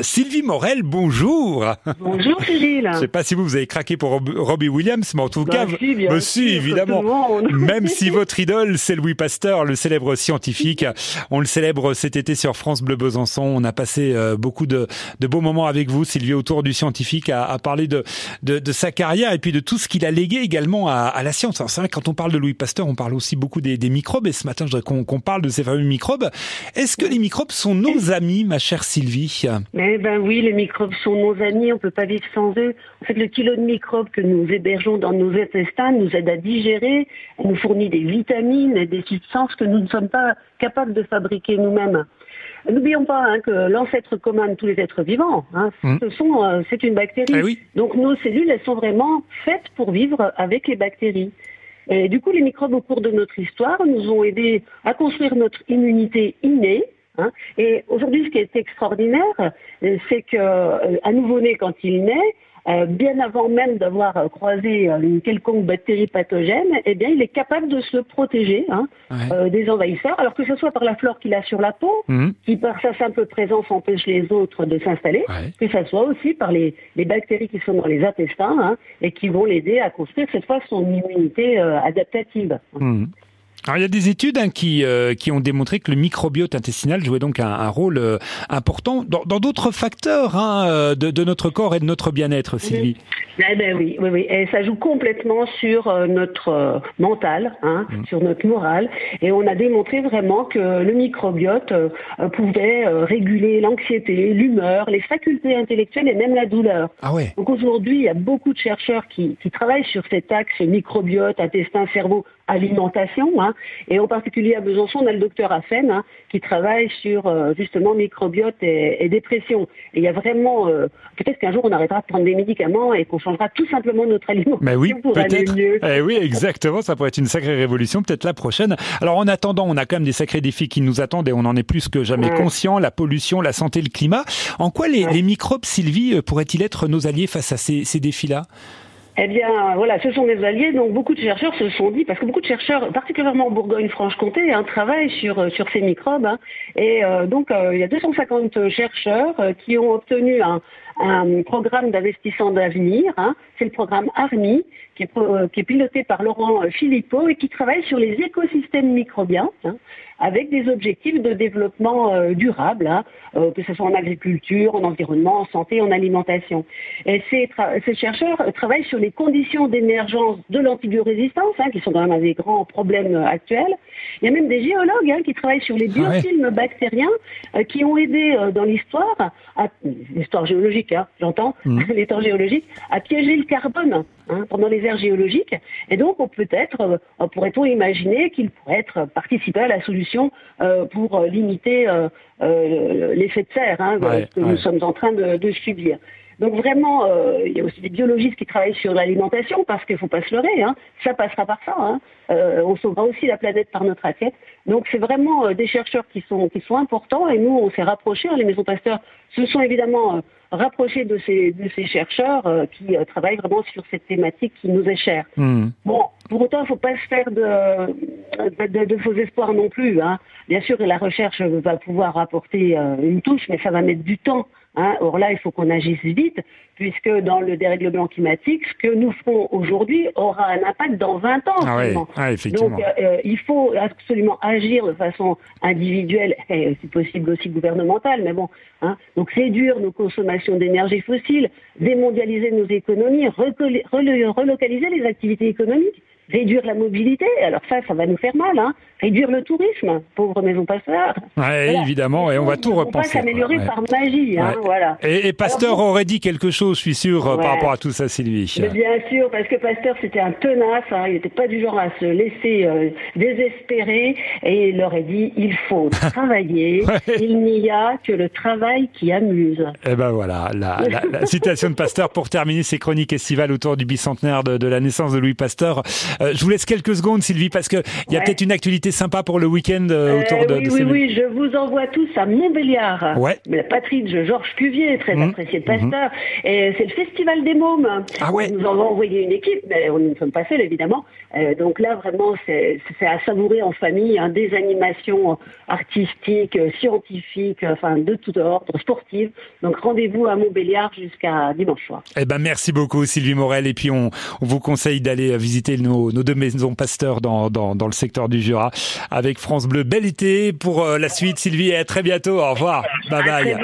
Sylvie Morel, bonjour. Bonjour Cyril. Je sais pas si vous, vous avez craqué pour Robbie Williams, mais en tout bah, cas, si, bien bah, sûr, si, évidemment. Même si votre idole, c'est Louis Pasteur, le célèbre scientifique. On le célèbre cet été sur France Bleu Besançon. On a passé euh, beaucoup de, de beaux moments avec vous, Sylvie, autour du scientifique, à, à parler de, de, de, sa carrière et puis de tout ce qu'il a légué également à, à la science. C'est vrai, quand on parle de Louis Pasteur, on parle aussi beaucoup des, des microbes. Et ce matin, je voudrais qu'on qu'on parle de ces fameux microbes. Est-ce que les microbes sont nos amis, ma chère Sylvie? Eh ben oui, les microbes sont nos amis, on peut pas vivre sans eux. En fait, le kilo de microbes que nous hébergeons dans nos intestins nous aide à digérer, elle nous fournit des vitamines et des substances que nous ne sommes pas capables de fabriquer nous-mêmes. N'oublions pas hein, que l'ancêtre commun de tous les êtres vivants, hein, Mmh. ce sont, euh, c'est une bactérie. Eh oui. Donc nos cellules, elles sont vraiment faites pour vivre avec les bactéries. Et du coup, les microbes au cours de notre histoire nous ont aidés à construire notre immunité innée. Hein. Et aujourd'hui, ce qui est extraordinaire, euh, c'est que euh, un nouveau-né, quand il naît, euh, bien avant même d'avoir croisé une quelconque bactérie pathogène, eh bien, il est capable de se protéger hein, Ouais. euh, des envahisseurs, alors que ce soit par la flore qu'il a sur la peau, Mhm. qui par sa simple présence empêche les autres de s'installer, Ouais. que ça soit aussi par les, les bactéries qui sont dans les intestins hein, et qui vont l'aider à construire cette fois son immunité euh, adaptative. Mhm. Alors, il y a des études hein, qui, euh, qui ont démontré que le microbiote intestinal jouait donc un, un rôle euh, important dans d'autres facteurs hein, euh, de, de notre corps et de notre bien-être, Sylvie. Eh ben oui, oui, oui. Et ça joue complètement sur notre mental, hein, sur notre morale. Et on a démontré vraiment que le microbiote pouvait réguler l'anxiété, l'humeur, les facultés intellectuelles et même la douleur. Ah ouais. Donc aujourd'hui, il y a beaucoup de chercheurs qui, qui travaillent sur cet axe microbiote, intestin, cerveau, alimentation. Hein. Et en particulier à Besançon, on a le docteur Affen hein, qui travaille sur euh, justement microbiote et, et dépression. Et il y a vraiment, euh, peut-être qu'un jour on arrêtera de prendre des médicaments et qu'on changera tout simplement notre alimentation Mais oui, pour aller peut-être. mieux. Eh oui, exactement. Ça pourrait être une sacrée révolution, peut-être la prochaine. Alors, en attendant, on a quand même des sacrés défis qui nous attendent et on en est plus que jamais Ouais. conscient. La pollution, la santé, le climat. En quoi les, Ouais. les microbes, Sylvie, euh, pourraient-ils être nos alliés face à ces, ces défis-là? Eh bien, voilà, ce sont des alliés. Donc, beaucoup de chercheurs se sont dit, parce que beaucoup de chercheurs, particulièrement en Bourgogne-Franche-Comté, hein, travaillent sur euh, sur ces microbes. hein. et euh, donc, euh, il y a 250 chercheurs qui ont obtenu un, un programme d'investissement d'avenir. hein. C'est le programme ARMI, qui est, pro- euh, qui est piloté par Laurent euh, Philippot et qui travaille sur les écosystèmes microbiens. hein, avec des objectifs de développement euh, durable, hein, euh, que ce soit en agriculture, en environnement, en santé, en alimentation. Et ces, chercheurs travaillent sur les conditions d'émergence de l'antibiorésistance, hein, qui sont quand même un des grands problèmes actuels. Il y a même des géologues hein, qui travaillent sur les Ah ouais. biofilms bactériens euh, qui ont aidé dans l'histoire, l'histoire géologique, hein, j'entends, Mhm. l'histoire géologique, à piéger le carbone hein, pendant les ères géologiques. Et donc, on peut-être, euh, pourrait-on imaginer qu'il pourrait être participé à la solution euh, pour euh, limiter l'effet de serre hein, Ouais, que ouais. nous sommes en train de, de subir. Donc vraiment, euh, il y a aussi des biologistes qui travaillent sur l'alimentation parce qu'il faut pas se leurrer, hein, ça passera par ça. Hein. Euh, on sauvera aussi la planète par notre assiette. Donc c'est vraiment euh, des chercheurs qui sont qui sont importants et nous on s'est rapprochés. hein, les maisons pasteurs se sont évidemment euh, rapprochés de ces de ces chercheurs euh, qui euh, travaillent vraiment sur cette thématique qui nous est chère. Mhm. Bon, pour autant, il ne faut pas se faire de, de, faux espoirs non plus. Hein. Bien sûr, la recherche va pouvoir apporter euh, une touche, mais ça va mettre du temps. Hein. Or là, il faut qu'on agisse vite, puisque dans le dérèglement climatique, ce que nous ferons aujourd'hui aura un impact dans 20 ans. Ah ah, effectivement. Donc, euh, il faut absolument agir de façon individuelle et, si possible, aussi gouvernementale. Mais bon, hein, donc réduire nos consommations d'énergie fossile, démondialiser nos économies, relocaliser les activités économiques, réduire la mobilité. Alors ça, ça va nous faire mal. Hein. Réduire le tourisme, pauvre maison passeur. Ouais, Voilà. évidemment, et on va tout repenser. pas s'améliorer Ouais. par magie. Hein, voilà. Et, et Pasteur Alors, aurait dit quelque chose, je suis sûr, euh, par rapport à tout ça, Sylvie. Mais bien sûr, parce que Pasteur, c'était un tenace, hein, il n'était pas du genre à se laisser euh, désespérer, et il leur a dit, il faut travailler, il n'y a que le travail qui amuse. Eh ben voilà, la, la- la citation de Pasteur pour terminer ces chroniques estivales autour du bicentenaire de, de la naissance de Louis Pasteur. Je vous laisse quelques secondes, Sylvie, parce que il y a peut-être une actualité sympa pour le week-end autour de. Oui, oui, oui, je vous envoie tous à Montbéliard, ouais. la patrie de Georges Cuvier, très mmh. apprécié de Pasteur, mmh. et c'est le festival des mômes. Ah ouais. Nous avons envoyé une équipe, mais nous ne sommes pas seuls évidemment. donc là, vraiment, c'est à savourer en famille, hein, des animations artistiques, scientifiques, enfin de tout ordre, sportives. Donc rendez-vous à Montbéliard jusqu'à dimanche soir. Eh ben merci beaucoup Sylvie Morel et puis on, on vous conseille d'aller visiter nos, nos, deux maisons pasteurs dans, dans, dans, le secteur du Jura avec France Bleu. Bel été pour la suite Sylvie et à très bientôt. Au revoir. Bye bye.